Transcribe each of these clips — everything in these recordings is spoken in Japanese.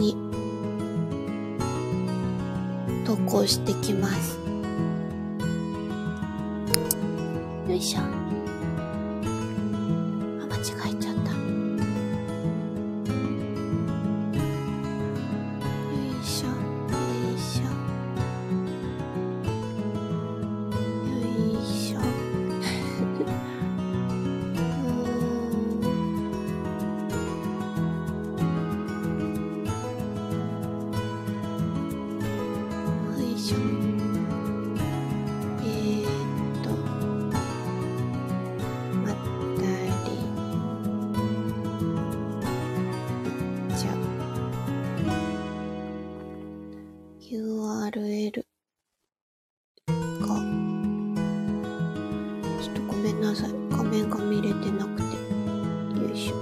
に投稿してきます。よいしょ。んなさい。画面が見れてなくて。よいしょ。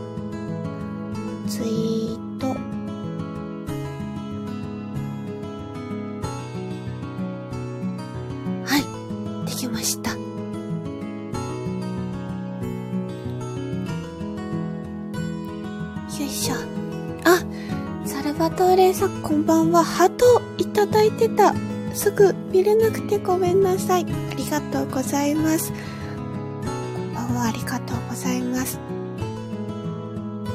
ツイート。はい。できました。よいしょ。あ、サルバトーレさん、こんばんは。ハートいただいてた。すぐ見れなくてごめんなさい。ありがとうございます。こんばんは、ありがとうございます。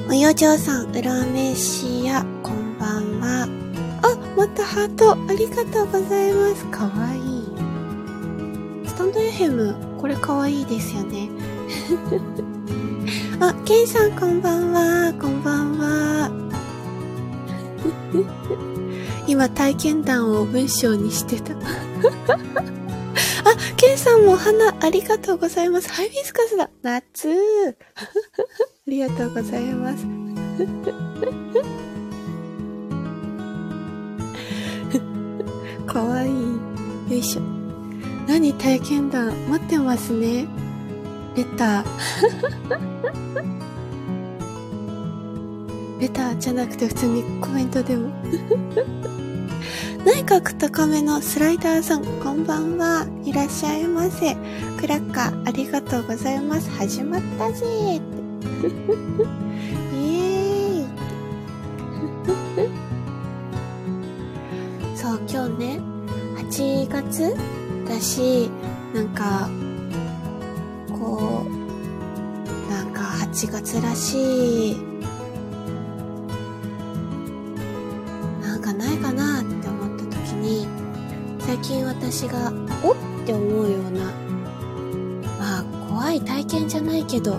およじょうさん、うらめしや、こんばんは。あ、またハート、ありがとうございます。かわいい。スタンド FM、これかわいいですよね。あ、ケンさんこんばんは、こんばんは。今体験談を文章にしてた。ケンさんもお花ありがとうございます。ハイビスカスだ。夏。ありがとうございます。かわいい。よいしょ。何体験談待ってますね。レター。レターじゃなくて普通にコメントでも。内閣高めのスライダーさん、こんばんは。いらっしゃいませ。クラッカー、ありがとうございます。始まったぜーって。イエーイそう、今日ね、8月だし、なんか、こう、なんか8月らしい、私が、お？って思うような、まあ、怖い体験じゃないけど、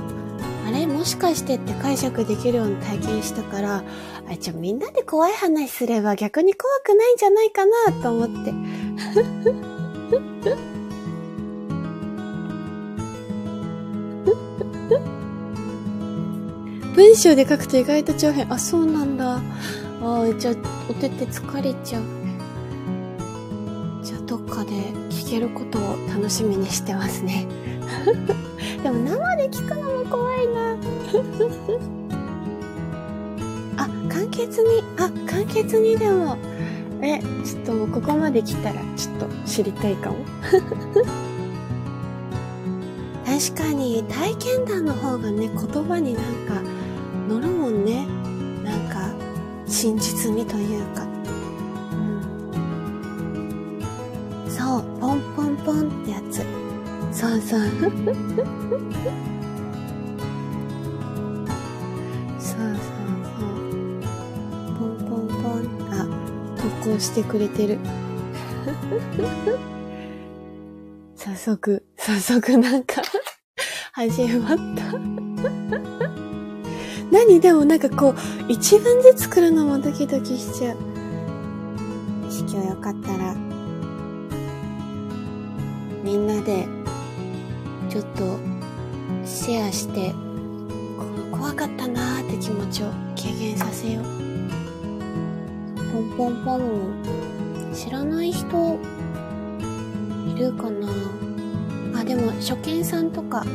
あれ？もしかしてって解釈できるような体験したから、あ、じゃあみんなで怖い話すれば逆に怖くないんじゃないかなと思って。文章で書くと意外と長編。あ、そうなんだ。あじゃあ、お手手疲れちゃう。で聞けることを楽しみにしてますね。でも生で聞くのも怖いな。あ、簡潔に、あ、簡潔にでも。え、ちょっともうここまで来たらちょっと知りたいかも。確かに体験談の方がね、言葉になんか乗るもんね。なんか真実味というか。そうそう。そうそうそう。ポンポンポン。あ、投稿してくれてる。早速、早速なんか始まった。何でもなんかこう、一文字作るのもドキドキしちゃう。よし、今日よかったら、みんなで、ちょっと、シェアして、怖かったなーって気持ちを軽減させよう。ポンポンポンを知らない人いるかなあ、でも初見さんとか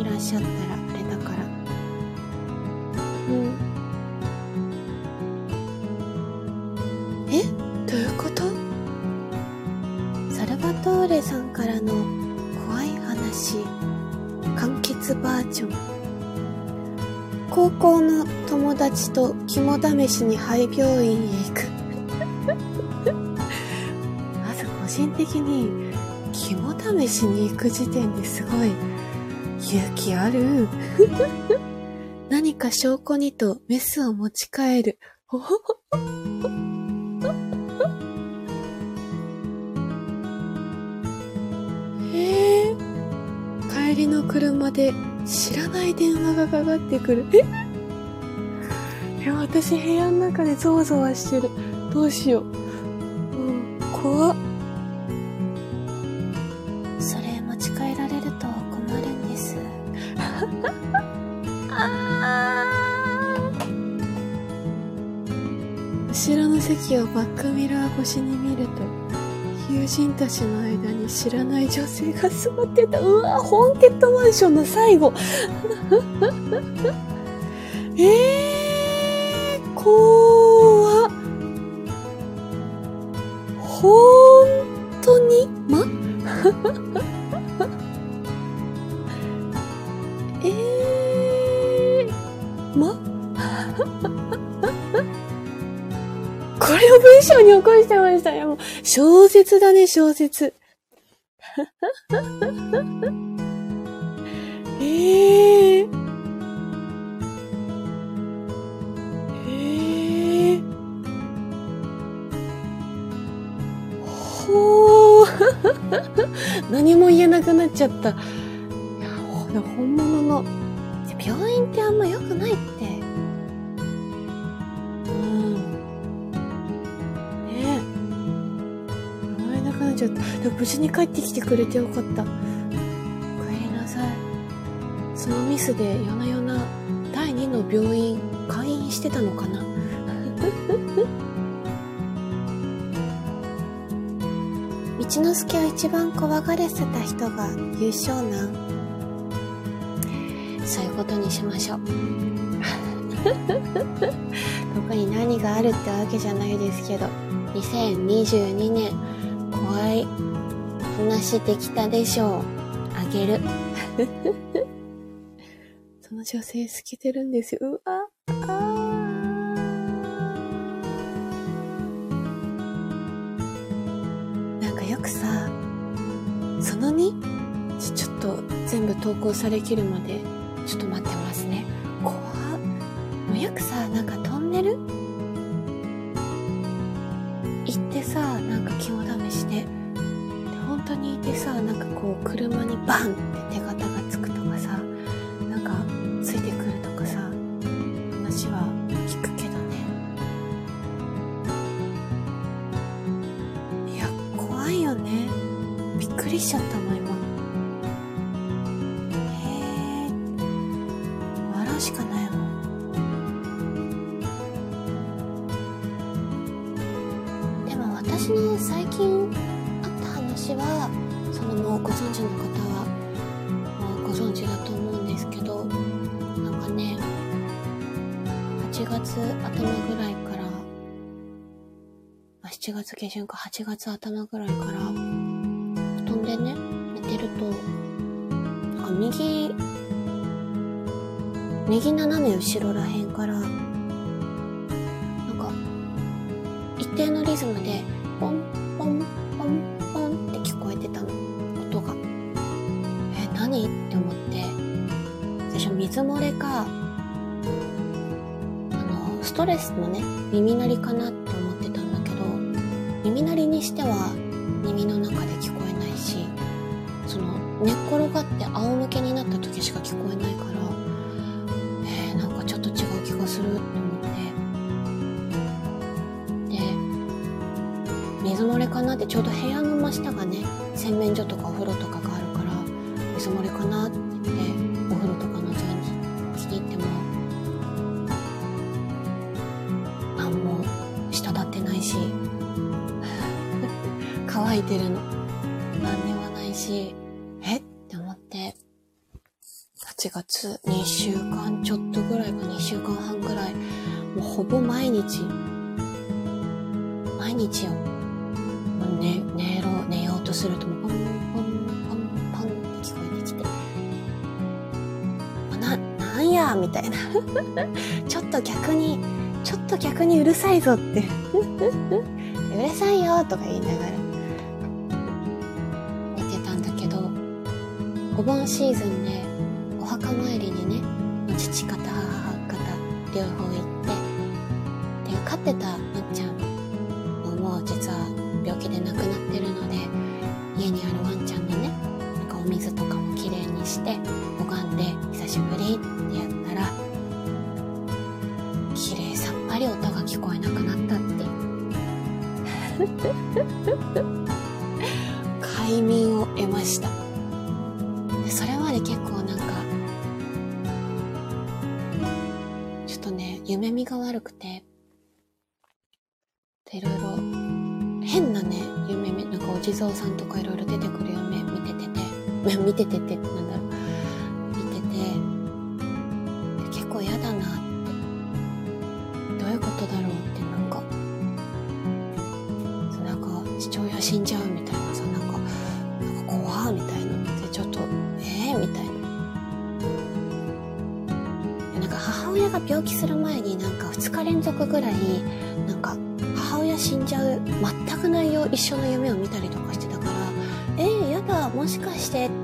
いらっしゃったらあれだから。うん。高校の友達と肝試しに肺病院へ行く。まず個人的に肝試しに行く時点ですごい。勇気ある。何か証拠にとメスを持ち帰る。帰りの車で知らない電話がかかってくる。え？いや、私部屋の中でゾワゾワしてる。どうしよう。うん、怖っ。それ持ち帰られると困るんです。後ろの席をバックミラー越しに見ると、友人たちの間に知らない女性が座ってた。うわ、ホーンテッドマンションの最後。えー、怖っ。ほーんとに？ま？えー、ま？これを文章に起こして。も小説だね、小説。えー。えー。ほー。何も言えなくなっちゃった。いや、本物の。病院ってあんま良くないって。ちゃった。でも無事に帰ってきてくれてよかった。お帰りなさい。そのミスで夜な夜な第2の病院開院してたのかな？道之助を一番怖がらせた人が優勝なんそういうことにしましょう 特に何があるってわけじゃないですけど2022年話できたでしょう。あげる。その女性透けてるんですよ。うわ。なんかよくさ、その2ちちょっと全部投稿されきるまでちょっと待ってますね。怖っ。もうよくさ、なんかトンネル？当にいてさなんかこう車にバン旬か8月頭ぐらいから布団でね寝てるとなんか右右斜め後ろらへんからなんか一定のリズムでポンポンポンポンって聞こえてたの。音が。え何？って思って。最初水漏れかあのストレスのね耳鳴りかなってにしては耳の中で聞こえないしその寝っ転がって仰向けになった時しか聞こえないてるの。何でもないしえ？って思って。8月2週間ちょっとぐらいか2週間半ぐらい。もうほぼ毎日。毎日よ。ね、寝ろ、寝ようとすると、ポンポンポンポンって聞こえてきて。な、なんや？みたいな。ちょっと逆に、ちょっと逆にうるさいぞって。うるさいよとか言いながら。お盆シーズンでお墓参りにね、父方、母方、両方死んじゃうみたいなさなんかなんか怖みたいなでちょっとえー、みたいな。でなんか母親が病気する前になんか2日連続ぐらいなんか母親死んじゃう全く内容一緒の夢を見たりとかしてたからえー、やだもしかしてって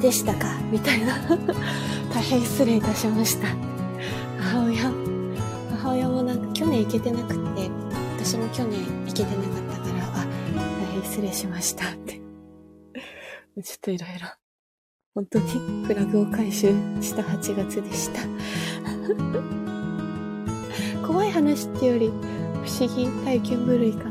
でしたか？みたいな。大変失礼いたしました。母親、母親もなんか去年行けてなくて、私も去年行けてなかったから、あ、大変失礼しましたって。ちょっといろいろ、本当にフラグを回収した8月でした。怖い話っていうより、不思議体験部類か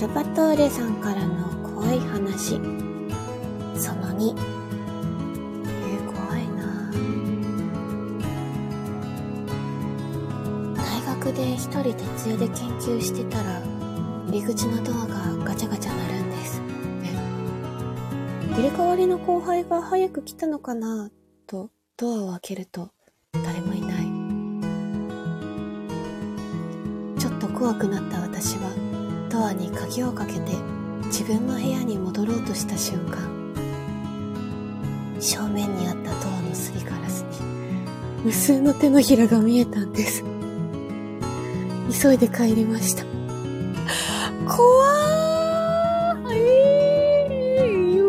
ルバトーレさんからの怖い話。その2。え、怖いな大学で一人徹夜で研究してたら、入り口のドアがガチャガチャ鳴るんです。入れ替わりの後輩が早く来たのかな？とドアを開けると誰もいない。ちょっと怖くなった私はドアに鍵をかけて自分の部屋に戻ろうとした瞬間、正面にあったドアのすりガラスに無数の手のひらが見えたんです。急いで帰りました。怖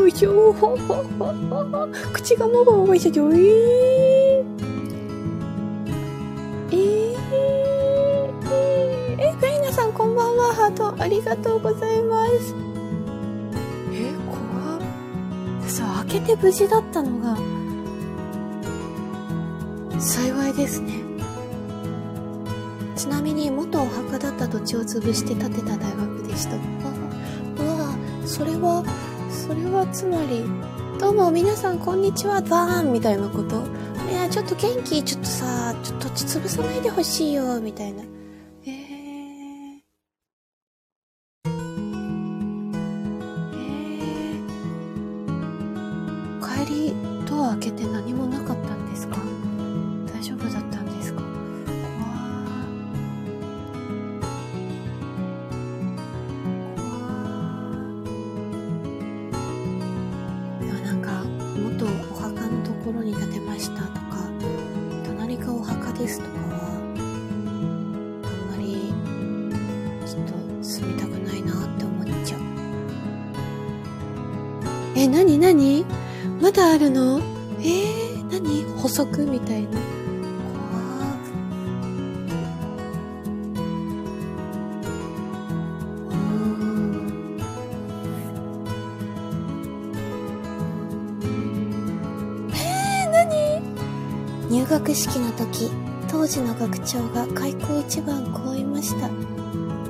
いしょ 口がもごもごしちゃう。えー、んばんは。ハートありがとうございます。え、怖っ。さ、開けて無事だったのが、幸いですね。ちなみに元お墓だった土地を潰して建てた大学でした。あ、うわ、それは、それはつまり、どうも皆さんこんにちは、バーンみたいなこといや、ちょっと元気、ちょっとさ、ちょっと土地潰さないでほしいよ、みたいな。まだあるの？えー、何？補足みたいな。入学式の時、当時の学長が開校一番こう言いました。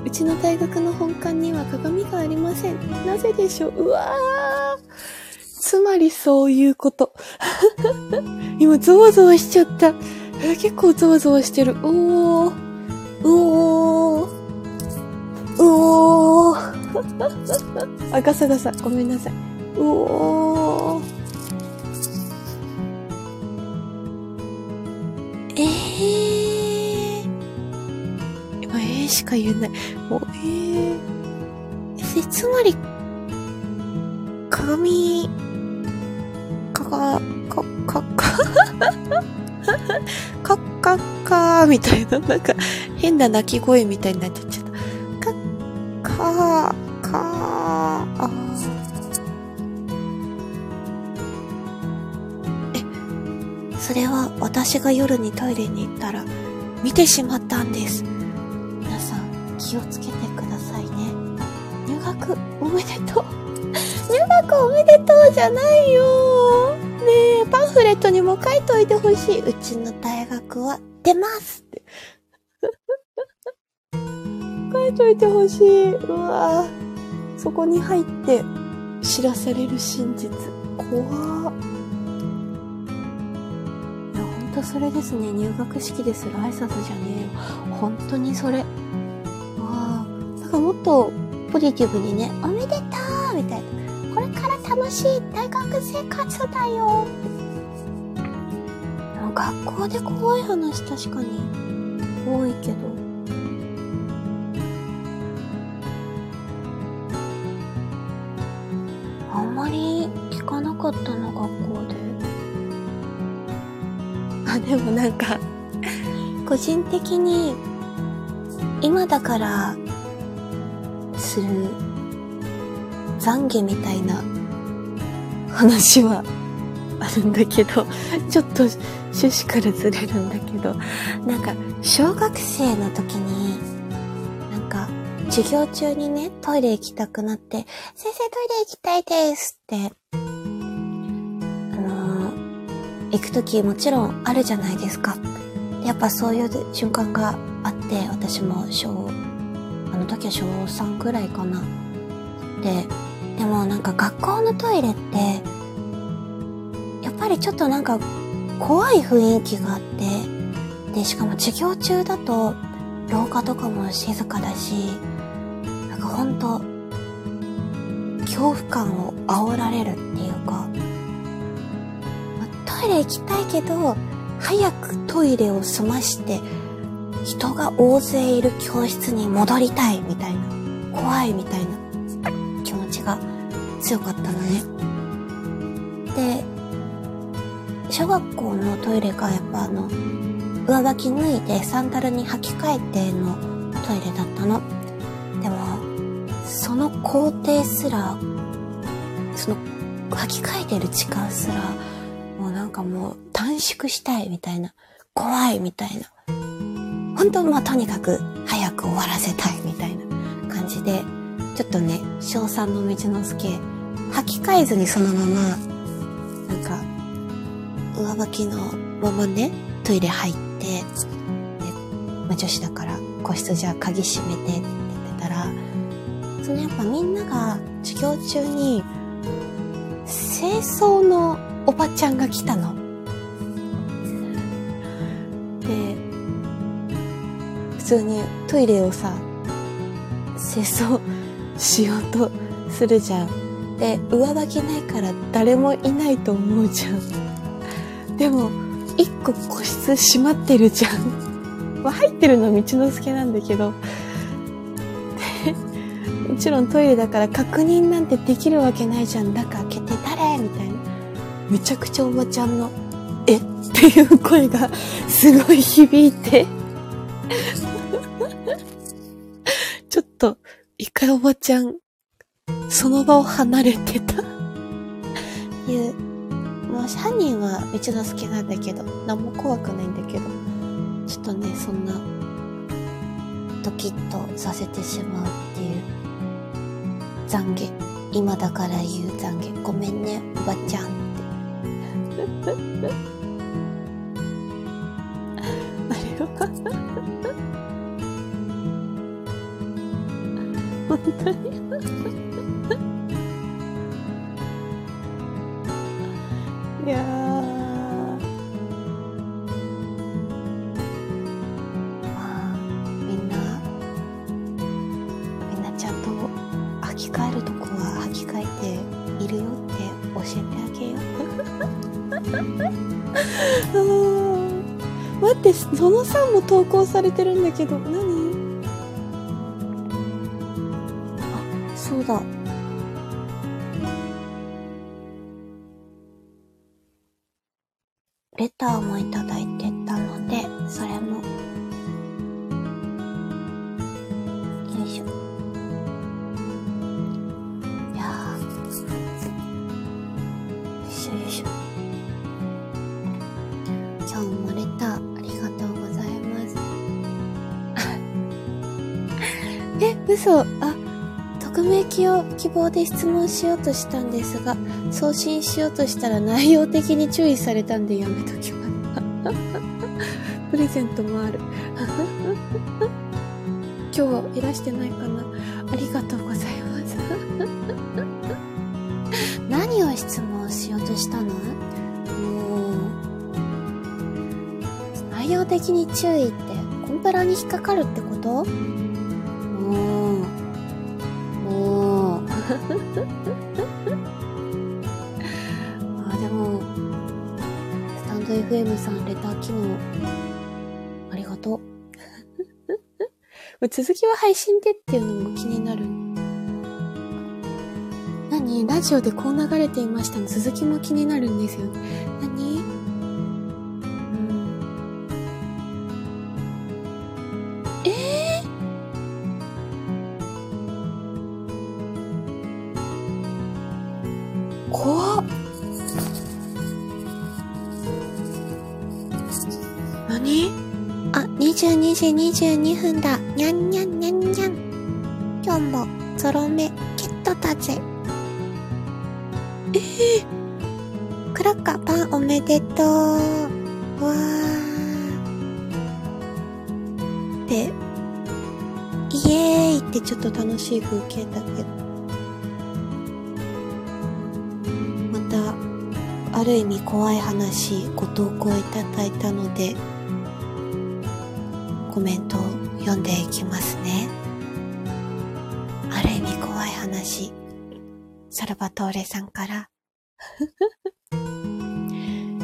うちの大学の本館には鏡がありません。なぜでしょう？うわーまりそういうこと。今、ゾワゾワしちゃった。結構ゾワゾワしてる。おー。うおー。おー。あ、ガサガサ。ごめんなさい。うおー。えー。今、えーしか言えない。もう、えー。え、つまり、鏡、か、か、か、か、みたいな、なんか、変な鳴き声みたいになっちゃった。か、か、か、あーえ、それは私が夜にトイレに行ったら、見てしまったんです。皆さん、気をつけてくださいね。入学おめでとう。入学おめでとうじゃないよ。ね、パンフレットにも書いといてほしい。うちの大学は出ますって。書いといてほしい。うわそこに入って知らされる真実。怖っ。いや、ほんとそれですね。入学式でする挨拶じゃねえよ。本当にそれ。わあ。だかもっとポジティブにね、おめでとう。楽しい大学生活だよ学校で怖い話確かに多いけど。あんまり聞かなかったな、学校で。あ、でもなんか、個人的に、今だから、する、懺悔みたいな話はあるんだけど、ちょっと趣旨からずれるんだけど、なんか、小学生の時に、なんか、授業中にね、トイレ行きたくなって、先生トイレ行きたいですって、あのー、行く時もちろんあるじゃないですか。やっぱそういう瞬間があって、私も小、あの時は小3くらいかな。で、でもなんか学校のトイレって、やっぱりちょっとなんか怖い雰囲気があって、で、しかも授業中だと廊下とかも静かだし、なんかほんと、恐怖感を煽られるっていうか、トイレ行きたいけど、早くトイレを済まして、人が大勢いる教室に戻りたいみたいな、怖いみたいなちが強かったのね。で、小学校のトイレがやっぱあの、上履き脱いでサンダルに履き替えてのトイレだったの。でも、その工程すら、その履き替えてる時間すら、もうなんかもう短縮したいみたいな、怖いみたいな。本当まあとにかく早く終わらせたいみたいな感じで、ちょっとね、小3の道之助、履き替えずにそのまま、なんか、上履きのままね、トイレ入って、で、まあ、女子だから個室じゃあ鍵閉めてって言ってたら、そのやっぱみんなが授業中に、清掃のおばちゃんが来たの。で、普通にトイレをさ、清掃しようとするじゃん。で、上履きないから誰もいないと思うじゃん。でも、一個個室閉まってるじゃん。まあ、入ってるのは道之助なんだけど。もちろんトイレだから確認なんてできるわけないじゃん。中開けて誰？みたいな。めちゃくちゃおばちゃんの、え？っていう声がすごい響いて。一回おばちゃん、その場を離れてた。いう、もう犯人は道之助なんだけど、何も怖くないんだけど、ちょっとね、そんな、ドキッとさせてしまうっていう、懺悔。今だから言う懺悔。ごめんね、おばちゃんって。本当に。いやまあみんなみんなちゃんと履き替えるとこは履き替えているよって教えてあげよう。待ってその3も投稿されてるんだけど何レターもいただいてたので、それも。よいしょ。いや。よいしょよいしょ。今日もレターありがとうございます。え、嘘あ、匿名希望希望で質問しようとしたんですが、送信しようとしたら内容的に注意されたんでやめときます。プレゼントもある。今日いらしてないかなありがとうございます。何を質問しようとしたの？内容的に注意ってコンプラに引っかかるってこと？あ、でも、スタンド FM さんレター機能、ありがとう。続きは配信でっていうのも気になる。何？ラジオでこう流れていましたの続きも気になるんですよね。何？何？あ、22時22分だ。にゃんにゃんにゃんにゃん。今日もゾロ目ゲットだぜ。ええー、クラッカーパンおめでとう。わー。で、イエーイってちょっと楽しい風景だけど。また、ある意味怖い話ご投稿いただいたので、コメントを読んでいきますね。ある意味怖い話。サルバトーレさんから。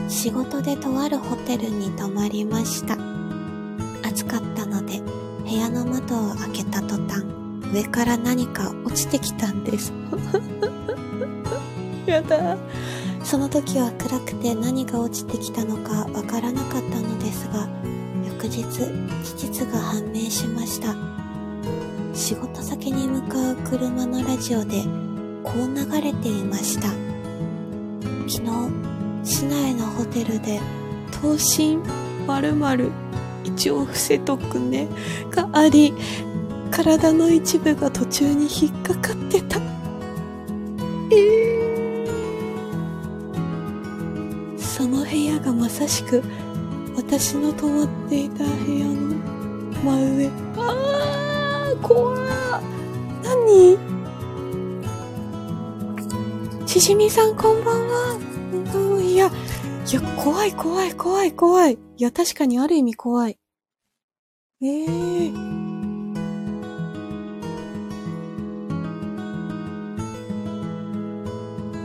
仕事でとあるホテルに泊まりました。暑かったので部屋の窓を開けた途端、上から何か落ちてきたんです。やだ。その時は暗くて何が落ちてきたのかわからなかったのですが、日、事実が判明しました。仕事先に向かう車のラジオで、こう流れていました。昨日、市内のホテルで、頭身〇〇一応伏せとくね、があり、体の一部が途中に引っかかってた。えー、その部屋がまさしく、私の泊まっていた部屋の真上。あー、怖ー。何？しじみさんこんばんは。うんいや、いや、怖い怖い怖い怖い。いや、確かにある意味怖い。ええー。い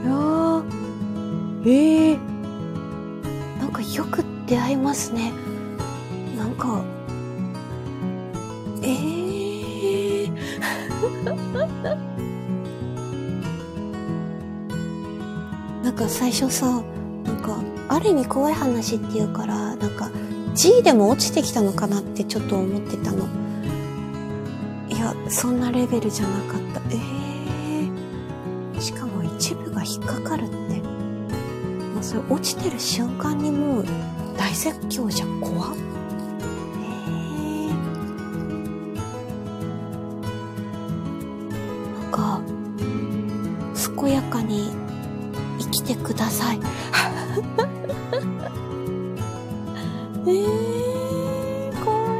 やー、ええー。出会いますね。なんか、えー。なんか最初さ、なんか、ある意味怖い話っていうから、なんか、G でも落ちてきたのかなってちょっと思ってたの。いや、そんなレベルじゃなかった。ええー。しかも一部が引っかかるって。もうそれ落ちてる瞬間にもう大絶叫じゃ。怖っ。ええなんか、健やかに生きてください。えー、怖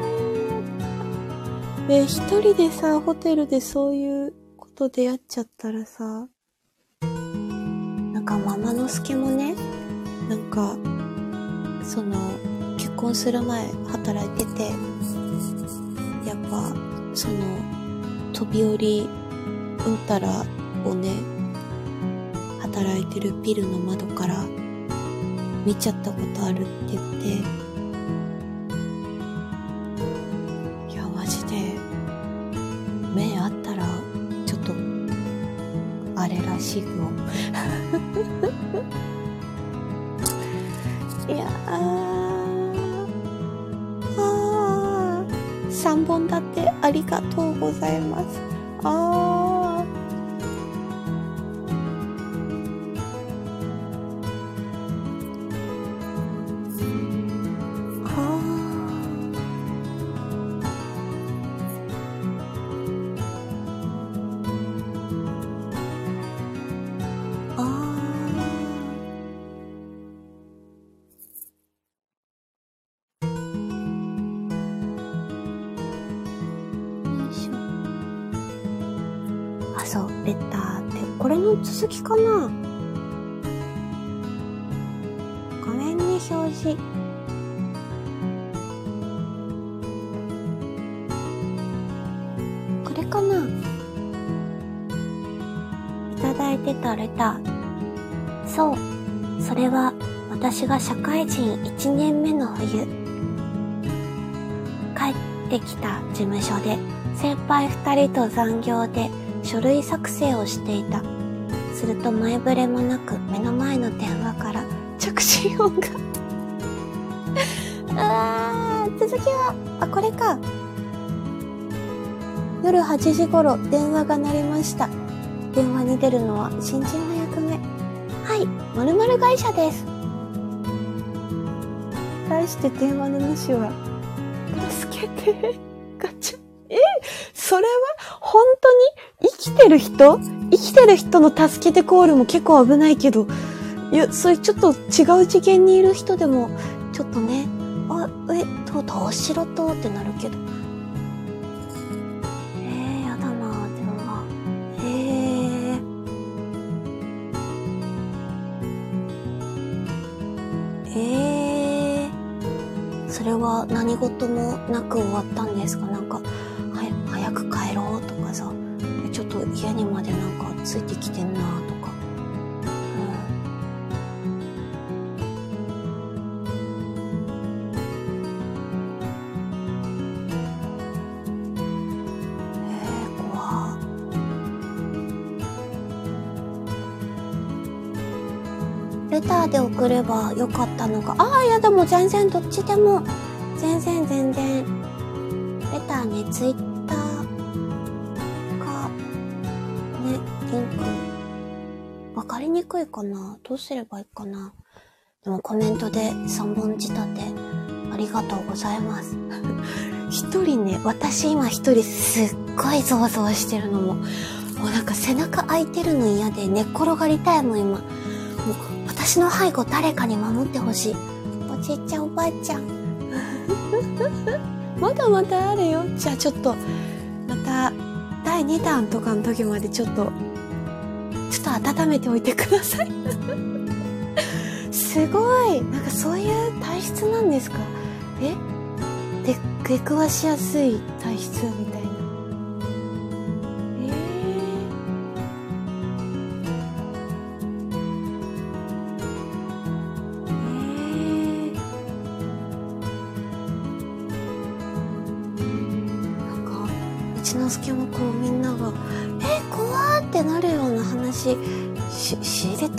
い。で、一人でさ、ホテルでそういうことでやっちゃったらさ、なんかママの助もね、なんか、その、結婚する前働いてて、やっぱ、その、飛び降りうんたらをね、働いてるビルの窓から見ちゃったことあるって言って、いや、マジで、目あったら、ちょっと、あれらしいよ。いや、あ、3本立てありがとうございます。あー。私が社会人1年目の冬。帰ってきた事務所で先輩2人と残業で書類作成をしていた。すると前触れもなく目の前の電話から着信音が。あー、続きは、あ、これか。夜8時頃電話が鳴りました。電話に出るのは新人の。〇〇会社です。対して電話の主は、助けて、ガチャ。え、それは本当に生きてる人？生きてる人の助けてコールも結構危ないけど、いや、それちょっと違う次元にいる人でも、ちょっとね、あ、え、どう、どうしろと？ってなるけど。何事もなく終わったんですか？なんか、は早く帰ろうとかさ、ちょっと家にまでなんかついてきてんなとか。うん。えー、怖レターで送ればよかったのか。ああ、いやでも全然どっちでも、全然全然。レターね、ツイッターか、ね、リンク。わかりにくいかな？どうすればいいかな？でもコメントで3本仕立て、ありがとうございます。一人ね、私今一人すっごいゾワゾワしてるのも、もうなんか背中空いてるの嫌で寝っ転がりたいもん今。もう私の背後誰かに守ってほしい。おじいちゃんおばあちゃん。まだまだあるよ。じゃあちょっと、また、第2弾とかの時までちょっと、ちょっと温めておいてください。すごい。なんかそういう体質なんですか？え？で、出くわしやすい体質みたいな。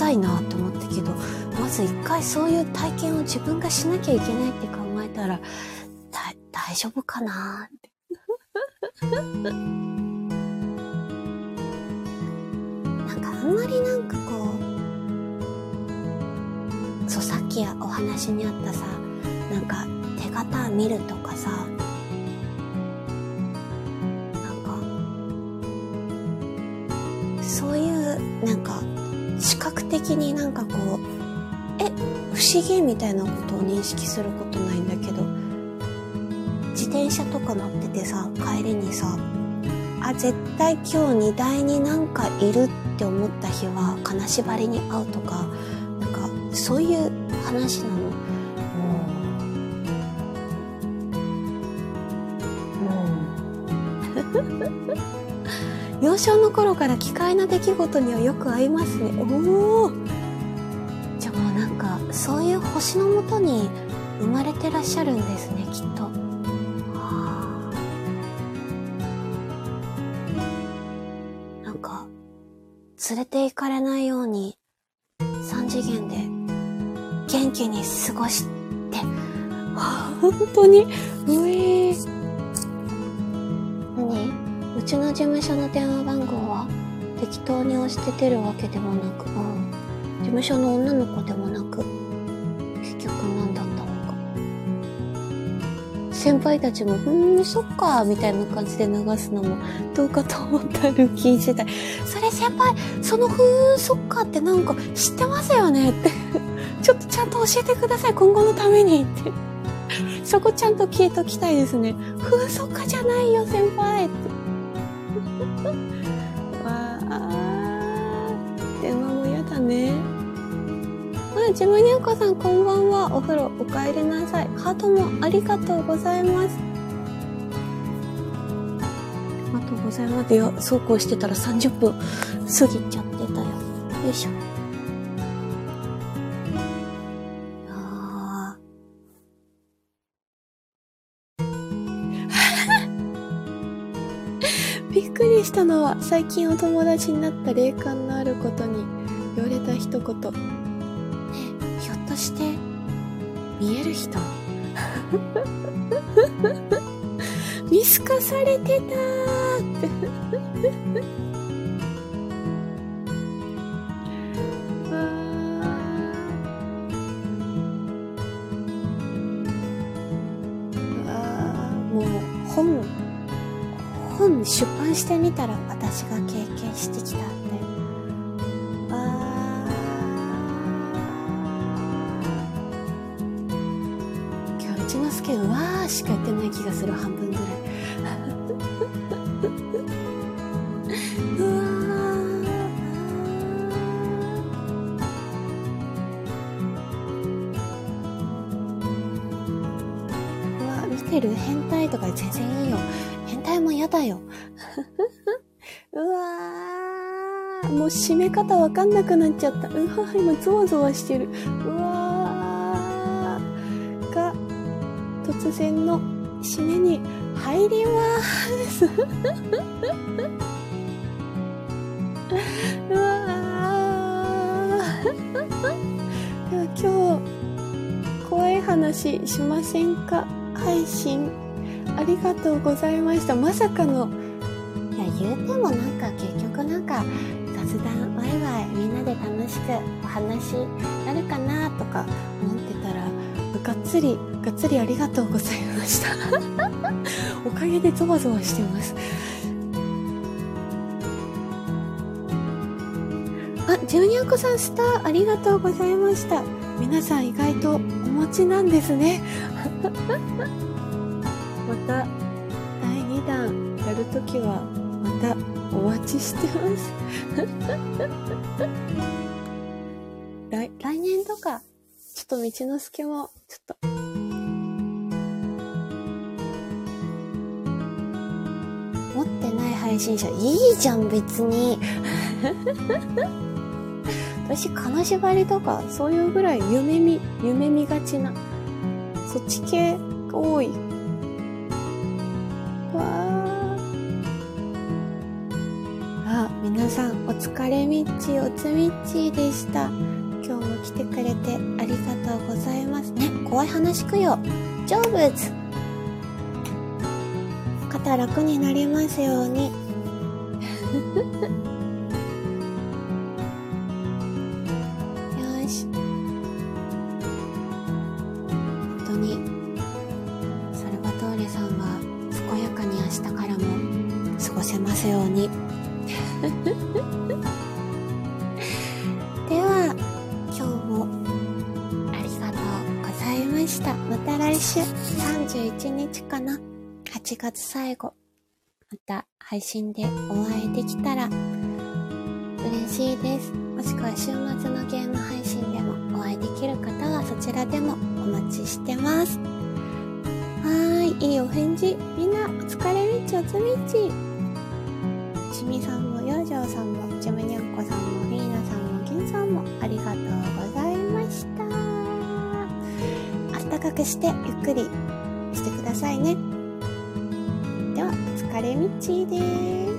たいなって思ったけど、まず一回そういう体験を自分がしなきゃいけないって考えたら、大丈夫かな？って。なんかあんまりなんかこう、そうさっきお話にあったさ、なんか手形見るとかさ、的になんかこう、え、不思議みたいなことを認識することないんだけど、自転車とか乗っててさ、帰りにさ、あ、絶対今日荷台になんかいるって思った日は金縛りに会うとか、なんかそういう話なの。幼少の頃から奇怪な出来事にはよく合いますね。おお。じゃあもうなんか、そういう星のもとに生まれてらっしゃるんですね、きっと。なんか、連れて行かれないように、三次元で元気に過ごして、本当に、うえー。うちの事務所の電話番号は適当に押して出るわけでもなく、うん、事務所の女の子でもなく、結局何だったのか。先輩たちも、うーん、そっか、みたいな感じで流すのもどうかと思ったルーキー時代。それ先輩、そのふーん、そっかってなんか知ってますよねってちょっとちゃんと教えてください、今後のためにってそこちゃんと聞いときたいですね。ふーん、そっかじゃないよ、先輩って。わあ、電話も嫌だね。あ、ジムニャンコさんこんばんは。お風呂お帰りなさい。ハートもありがとうございます。ありがとうございます。いや、そうこうしてたら30分過ぎちゃってたよ。よいしょ。は最近お友達になった霊感のあることに言われた一言。ねひょっとして、見える人？見透かされてたって本出版してみたら私が経験してきたってわ今日うちのすけうわしか言ってない気がする半分ぐらい。うわ見てる？変態とか全然いいよ。も嫌だよ。うわー、もう締め方わかんなくなっちゃった。うわー、今ゾワゾワしてる。うわー、が、突然の締めに入りまーす。うわー。今日、怖い話しませんか？配信ありがとうございました。まさかの、いや、言うてもなんか結局なんか雑談、ワイワイみんなで楽しくお話なるかなとか思ってたら、がっつり、がっつりありがとうございました。おかげでゾワゾワしてます。あ、ジュニアコさんスターありがとうございました。皆さん意外とお持ちなんですね。また第2弾やるときはまたお待ちしてます。来来年とかちょっと道の隙もちょっと。持ってない配信者いいじゃん別に。私金縛りとかそういうぐらい夢見夢見がちな。そっち系が多い皆さんお疲れみっちおつみっちでした。今日も来てくれてありがとうございます。ね怖い話くよ。成仏。肩楽になりますように。よし。本当にサルバトーレさんは健やかに明日からも過ごせますように。では、今日もありがとうございました。また来週31日かな。8月最後。また配信でお会いできたら嬉しいです。もしくは週末のゲーム配信でもお会いできる方はそちらでもお待ちしてます。はーい、いいお返事。みんなお疲れみちおつみち。しみさんも、ようじょうさんも、ちむにゃんこさんも、りーなさんも、けんさんも、ありがとうございました。あったかくしてゆっくりしてくださいね。では、お疲れみちです。